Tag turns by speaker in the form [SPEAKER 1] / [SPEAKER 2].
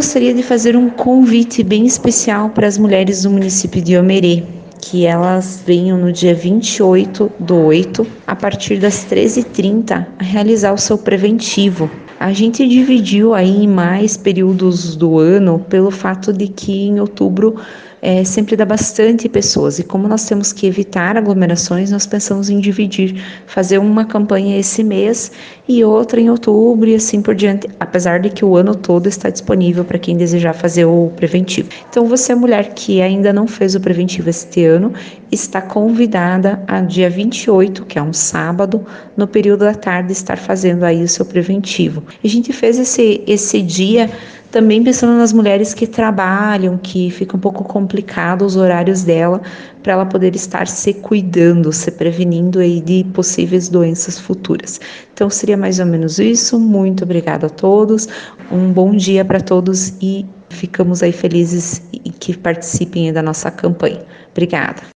[SPEAKER 1] gostaria de fazer um convite bem especial para as mulheres do município de Omerê, que elas venham no dia 28 do 8, a partir das 13h30, a realizar o seu preventivo. A gente dividiu aí em mais períodos do ano pelo fato de que em outubro é, sempre dá bastante pessoas. E como nós temos que evitar aglomerações, nós pensamos em dividir, fazer uma campanha esse mês e outra em outubro e assim por diante, apesar de que o ano todo está disponível para quem desejar fazer o preventivo. Então, você, mulher que ainda não fez o preventivo este ano, está convidada a dia 28, que é um sábado, no período da tarde, estar fazendo aí o seu preventivo. A gente fez esse, esse dia também pensando nas mulheres que trabalham, que fica um pouco complicado os horários dela para ela poder estar se cuidando, se prevenindo aí de possíveis doenças futuras. Então seria mais ou menos isso. Muito obrigada a todos. Um bom dia para todos e ficamos aí felizes que participem da nossa campanha. Obrigada.